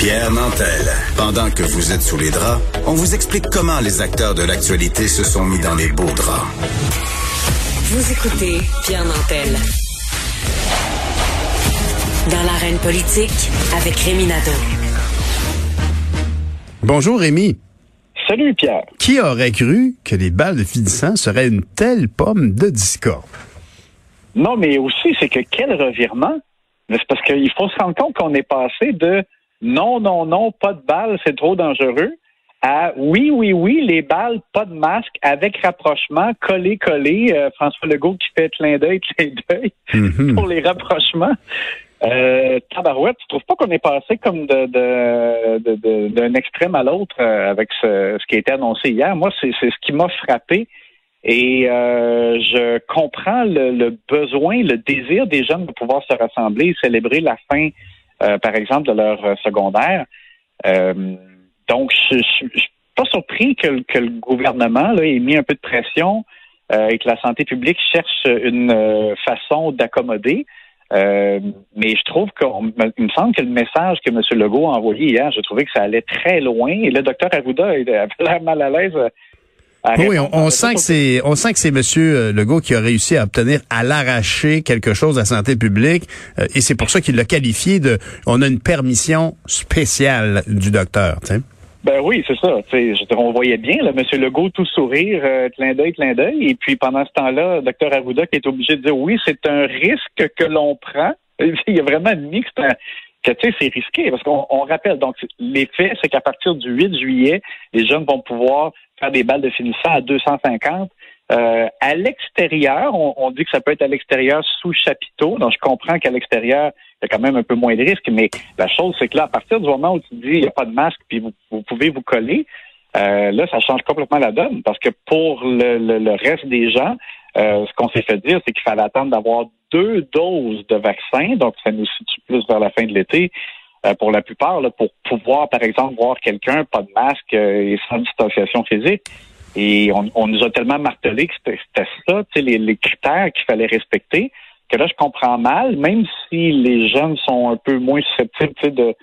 Pierre Nantel. Pendant que vous êtes sous les draps, on vous explique comment les acteurs de l'actualité se sont mis dans les beaux draps. Vous écoutez Pierre Nantel. Dans l'arène politique, avec Rémi Nadeau. Bonjour Rémi. Salut Pierre. Qui aurait cru que les balles de finissant seraient une telle pomme de discorde? Non, mais aussi, c'est que quel revirement? C'est parce qu'il faut se rendre compte qu'on est passé de non, non, non, pas de balles, c'est trop dangereux, à oui, oui, oui, les balles, pas de masque, avec rapprochement, collé, collé. Euh, François Legault qui fait clin d'œil, clin d'œil Mhm. pour les rapprochements. Euh, tabarouette, tu trouves pas qu'on est passé comme de, de, de- de- d'un extrême à l'autre euh, avec ce, ce qui a été annoncé hier? Moi, c'est, c'est ce qui m'a frappé. Et euh, je comprends le, le besoin, le désir des jeunes de pouvoir se rassembler et célébrer la fin, euh, par exemple, de leur euh, secondaire. Euh, donc, je je- je suis pas surpris que, le- gouvernement ait mis un peu de pression et que la santé publique cherche une façon d'accommoder. Mais je trouve qu'il me semble que le message que M. Legault a envoyé hier, je trouvais que ça allait très loin. Et le docteur Arruda avait l'air mal à l'aise. Oui, on, sent que c'est, on sent que c'est Monsieur Legault qui a réussi à obtenir à l'arracher quelque chose à la santé publique, euh, et c'est pour ça qu'il l'a qualifié de. On a une permission spéciale du docteur. Ben oui, c'est ça. Je on voyait bien, là, M. Legault tout sourire, euh, clin d'œil, clin d'œil. Et puis pendant ce temps-là, Dr Arruda qui est obligé de dire oui, c'est un risque que l'on prend. Il y a vraiment admis que c'est un que tu sais, c'est risqué parce qu'on on rappelle donc l'effet, c'est qu'à partir du 8 juillet, les jeunes vont pouvoir faire des balles de finissant à 250. Euh, à l'extérieur, on, dit que ça peut être à l'extérieur sous chapiteau. Donc, je comprends qu'à l'extérieur, il y a quand même un peu moins de risques, mais la chose, c'est que là, à partir du moment où tu dis il n'y a pas de masque, puis vous, pouvez vous coller, euh, là, ça change complètement la donne. Parce que pour le reste des gens, euh, ce qu'on s'est fait dire, c'est qu'il fallait attendre d'avoir deux doses de vaccin. Donc, ça nous situe plus vers la fin de l'été. Euh, pour la plupart, là, pour pouvoir, par exemple, voir quelqu'un, pas de masque euh, et sans distanciation physique. Et on, on nous a tellement martelé que c'était ça, les, les critères qu'il fallait respecter, que là, je comprends mal, même si les jeunes sont un peu moins susceptibles de,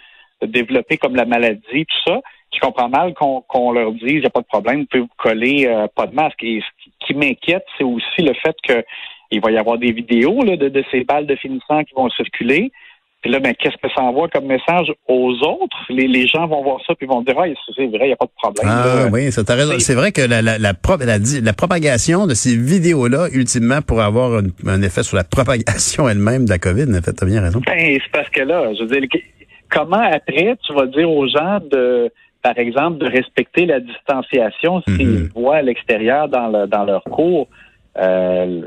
de développer comme la maladie, tout ça, je comprends mal qu'on leur dise, il n'y a pas de problème, vous pouvez vous coller, euh, pas de masque. Et ce qui- qui m'inquiète, c'est aussi le fait que il va y avoir des vidéos là, de, de ces balles de finissant qui vont circuler. Puis là, ben, qu'est-ce que ça envoie comme message aux autres? Les, les gens vont voir ça puis vont dire, ah, c'est vrai, il n'y a pas de problème. Ah là. oui, ça t'a raison. c'est- C'est vrai que la, la, la, la la propagation de ces vidéos-là, ultimement, pourrait avoir un, un effet sur la propagation elle-même de la COVID. En fait, t'as bien raison. Ben, c'est parce que là, je veux dire, comment après tu vas dire aux gens de, par exemple, de respecter la distanciation s'ils Mhm. voient à l'extérieur dans, le, dans leur cours? Euh,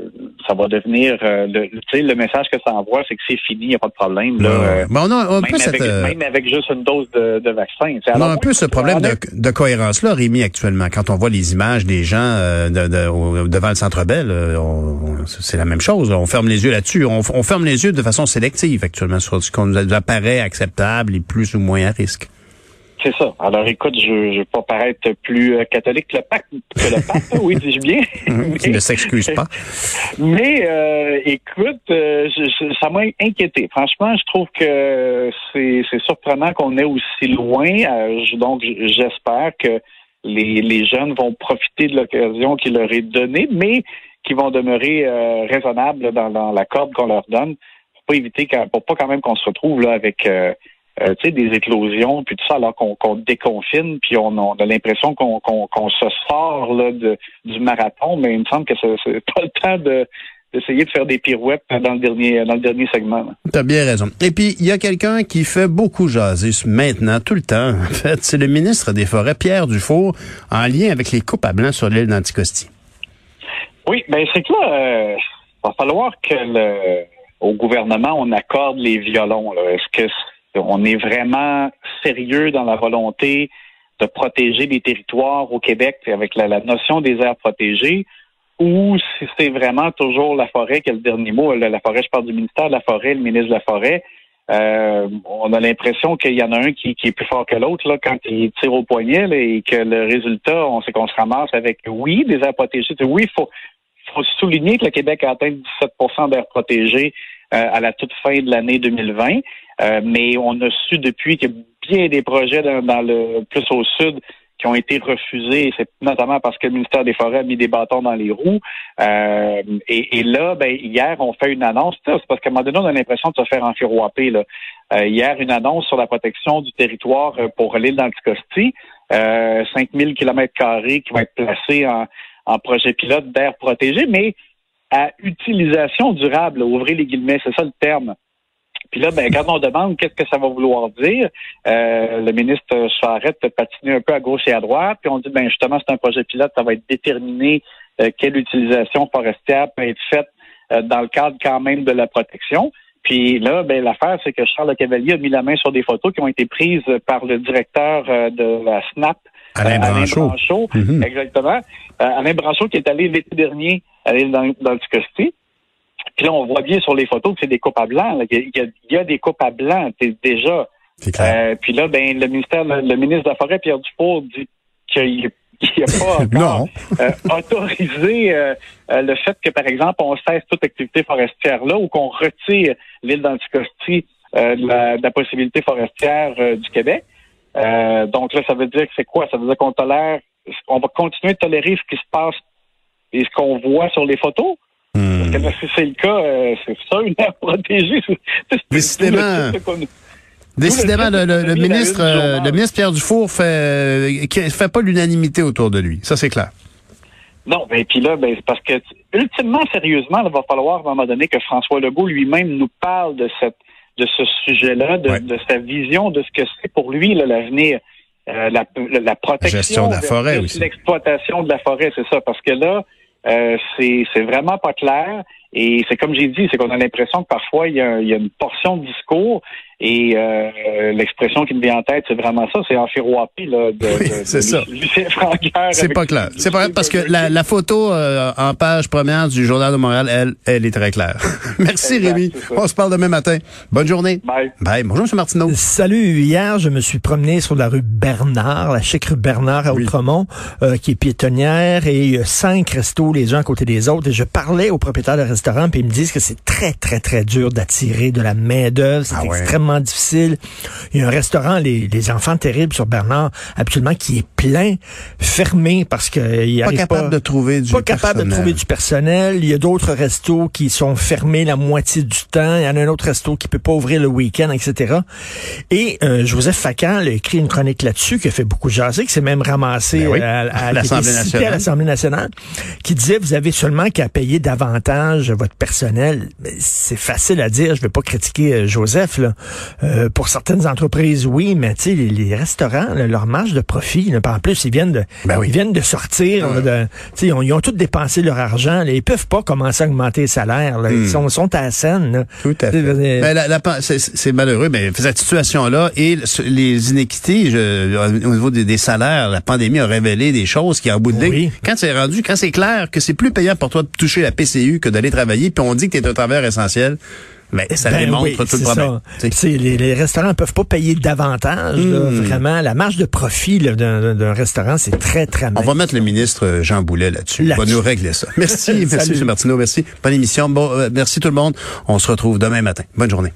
ça va devenir euh, le, le message que ça envoie, c'est que c'est fini, il n'y a pas de problème. Là, euh, Bon, on a un peu même, cette, avec, euh, même avec juste une dose de, de vaccin. on a un peu ce problème de, de cohérence-là, Rémi, actuellement. Quand on voit les images des gens euh, de, de- devant le Centre Bell, euh, c'est la même chose. là. On ferme les yeux là-dessus. On, on ferme les yeux de façon sélective actuellement sur ce qu'on nous apparaît acceptable et plus ou moins à risque. C'est ça. Alors écoute, je ne vais pas paraître plus euh, catholique que le pape, que le pape oui, dis-je bien. Qui ne s'excuse pas. Mais euh, écoute, euh, je- ça m'a inquiété. Franchement, je trouve que c'est surprenant qu'on est aussi loin. Euh, je- donc, j'espère que les, les jeunes vont profiter de l'occasion qui leur est donnée, mais qui vont demeurer euh, raisonnables dans, dans la corde qu'on leur donne pour pas éviter, pour pas quand même qu'on se retrouve là avec euh, tu sais, des éclosions, puis tout ça, alors qu'on déconfine, puis on, on a l'impression qu'on se sort là, de, du marathon, mais il me semble que c'est pas le temps de d'essayer de faire des pirouettes dans le dernier dans le dernier segment. T'as bien raison. Et puis, il y a quelqu'un qui fait beaucoup jaser maintenant, tout le temps, en fait. C'est le ministre des Forêts, Pierre Dufour, en lien avec les coupes à blanc sur l'île d'Anticosti. Oui, ben c'est que là, euh, va falloir que le, au gouvernement on accorde les violons. Est-ce que on est vraiment sérieux dans la volonté de protéger les territoires au Québec avec la, notion des aires protégées, ou si c'est vraiment toujours la forêt qui a le dernier mot. La, forêt, je parle du ministère de la Forêt, le ministre de la Forêt. Euh, on a l'impression qu'il y en a un qui, est plus fort que l'autre là quand il tire au poignet et que le résultat, on qu'on se ramasse avec oui des aires protégées. Oui, il faut, souligner que le Québec a atteint 17% d'aires protégées à la toute fin de l'année 2020, euh, mais on a su depuis qu'il y a bien des projets dans, le plus au sud qui ont été refusés. C'est notamment parce que le ministère des Forêts a mis des bâtons dans les roues. Euh, et, et, là, ben, hier, on fait une annonce. C'est parce qu'à un moment donné, on a l'impression de se faire enfiroiper. Là. Euh, hier, une annonce sur la protection du territoire euh, pour l'île d'Anticosti. Euh, 5000 kilomètres carrés qui vont être placés en, en projet pilote d'air protégé, mais à utilisation durable, ouvrez les guillemets, c'est ça le terme. Puis là, ben, quand on demande qu'est-ce que ça va vouloir dire, euh, le ministre Charette patiner un peu à gauche et à droite, puis on dit, ben justement, c'est un projet pilote, ça va être déterminé euh, quelle utilisation forestière peut être faite euh, dans le cadre quand même de la protection. Puis là, ben, l'affaire, c'est que Charles Cavalier a mis la main sur des photos qui ont été prises par le directeur de la SNAP, Alain Branchot. Branchot mm-hmm. Exactement. Alain Branchot qui est allé l'été dernier aller dans, dans le Ticosti. Puis là, on voit bien sur les photos que c'est des coupes à blanc. Il, y a, il, y a, des coupes à blanc déjà. Euh, puis là, ben le ministère, le, ministre de la Forêt, Pierre Dufour, dit qu'il n'a pas encore euh, autorisé euh, le fait que, par exemple, on cesse toute activité forestière là ou qu'on retire l'île d'Anticosti de la, de, la, possibilité forestière du Québec. donc là, ça veut dire que c'est quoi? Ça veut dire qu'on tolère, on va continuer de tolérer ce qui se passe et ce qu'on voit sur les photos. Hmm. Parce que si c'est le cas, euh, c'est ça, une aire protégée. Décidément. Décidément, le, le, le ministre, euh, le ministre Pierre Dufour fait, euh, fait pas l'unanimité autour de lui. Ça, c'est clair. Non, ben puis là, ben, parce que ultimement, sérieusement, il va falloir à un moment donné que François Legault lui-même nous parle de cette de ce sujet-là, de, de, sa vision de ce que c'est pour lui l'avenir, euh, la, la, protection, gestion de la forêt aussi, l'exploitation de la forêt, c'est ça, parce que là, euh, c'est vraiment pas clair. Et c'est comme j'ai dit, c'est qu'on a l'impression que parfois il y, a, il y, a, une portion de discours et euh, l'expression qui me vient en tête, c'est vraiment ça, c'est enfiroapé là, de, oui, c'est ça. C'est pas clair. C'est pas parce que la, la photo euh, en page première du Journal de Montréal, elle, elle est très claire. Merci Rémi. On se parle demain matin. Bonne journée. Bye. Bye. Bonjour M. Martineau. Salut. Hier, je me suis promené sur la rue Bernard, la chic rue Bernard à Outremont, euh, qui est piétonnière et il y a cinq restos les uns à côté des autres. Et je parlais au propriétaire de restaurant puis ils me disent que c'est très très très dur d'attirer de la main d'œuvre. C'est ah extrêmement difficile. Il y a un restaurant, les, les Enfants Terribles sur Bernard, absolument qui est plein, fermé parce que il pas capable de trouver du pas capable de trouver du personnel. Il y a d'autres restos qui sont fermés la moitié du temps. Il y en a un autre resto qui peut pas ouvrir le week-end, etc. Et euh, Joseph Facan a écrit une chronique là-dessus qui a fait beaucoup jaser, qui s'est même ramassé ben à, l'Assemblée nationale. à l'Assemblée nationale, qui disait vous avez seulement qu'à payer davantage votre personnel. C'est facile à dire. Je vais pas critiquer euh, Joseph là. Euh, pour certaines entreprises, oui, mais tu sais, les, restaurants, leur marge de profit, là, en plus, ils viennent de, ben ils viennent de sortir. de, ils, ont, ils ont tous dépensé leur argent. Là, ils peuvent pas commencer à augmenter les salaires. Là. Ils hmm. sont, sont à la scène. Tout à fait. Ben, c'est malheureux, mais cette situation-là et les inéquités je, au niveau des, salaires, la pandémie a révélé des choses qui, en bout de ligne, quand c'est rendu, quand c'est clair que c'est plus payant pour toi de toucher la PCU que d'aller travailler, puis on dit que tu es un travailleur essentiel, mais ça ben démontre tout le problème. Les, les, restaurants peuvent pas payer davantage. Hmm. vraiment, la marge de profit d'un restaurant, c'est très, très On va mettre le ministre euh, Jean Boulet là-dessus. Il va nous régler ça. Merci, merci, M. Martineau. Merci. Bonne émission. Bon, euh, merci tout le monde. On se retrouve demain matin. Bonne journée.